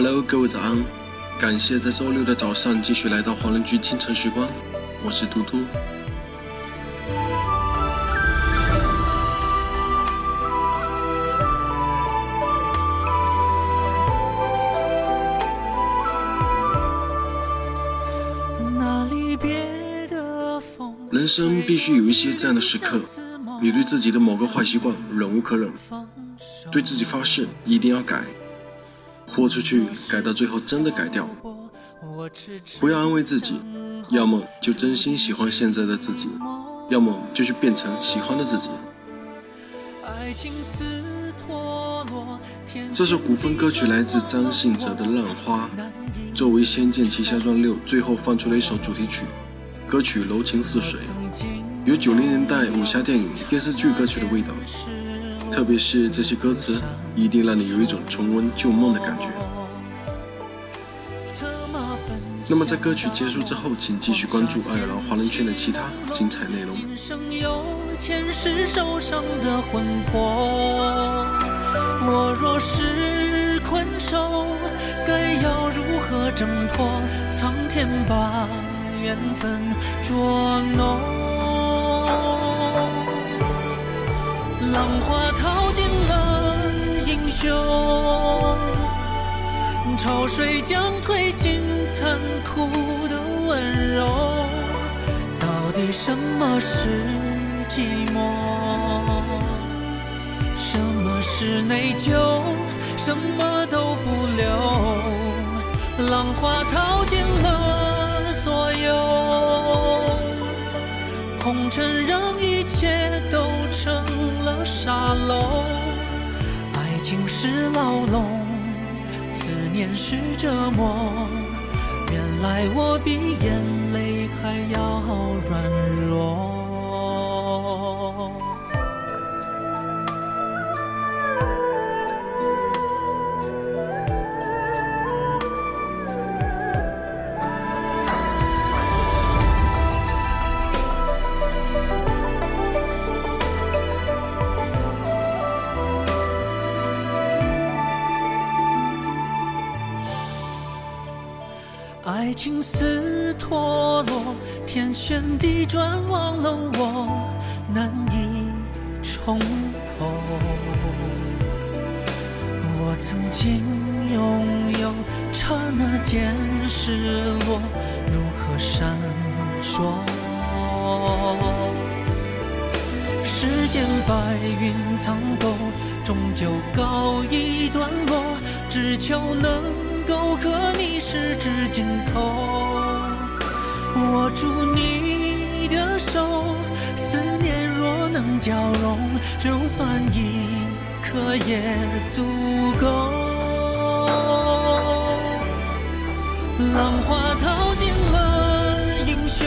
Hello，各位早安！感谢在周六的早上继续来到黄仁居清晨时光，我是嘟嘟。人生必须有一些这样的时刻，你对自己的某个坏习惯忍无可忍，对自己发誓一定要改。豁出去，改到最后真的改掉。不要安慰自己，要么就真心喜欢现在的自己，要么就去变成喜欢的自己。这首古风歌曲来自张信哲的《浪花》，作为《仙剑奇侠传六》最后放出了一首主题曲，歌曲柔情似水，有九零年代武侠电影、电视剧歌曲的味道。特别是这些歌词，一定让你有一种重温旧梦的感觉。那么在歌曲结束之后，请继续关注爱尔兰华人圈的其他精彩内容。我若是困兽，该要如何挣脱？苍天把缘分捉弄。浪花淘尽了英雄，潮水将褪尽残酷的温柔。到底什么是寂寞？什么是内疚？什么都不留。浪花淘尽了所有，红尘让一是牢笼，思念是折磨。原来我比眼泪还要软弱。爱情似陀螺，天旋地转，忘了我，难以重头。我曾经拥有，刹那间失落，如何闪烁？世间白云苍狗，终究告一段落，只求能。够和你十指紧扣，握住你的手，思念若能交融，就算一刻也足够。浪花淘尽了英雄，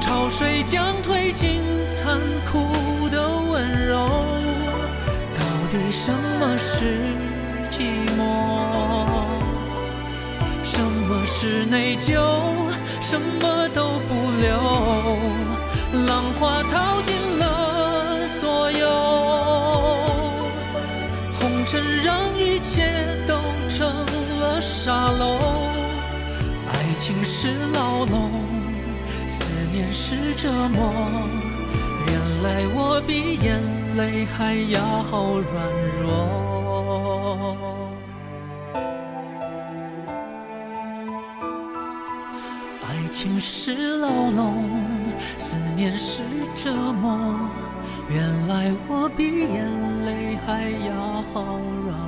潮水将褪尽残酷的温柔，到底什么是？寂寞，什么是内疚？什么都不留。浪花淘尽了所有，红尘让一切都成了沙漏。爱情是牢笼，思念是折磨。原来我比眼泪还要软弱。情是牢笼，思念是折磨。原来我比眼泪还要软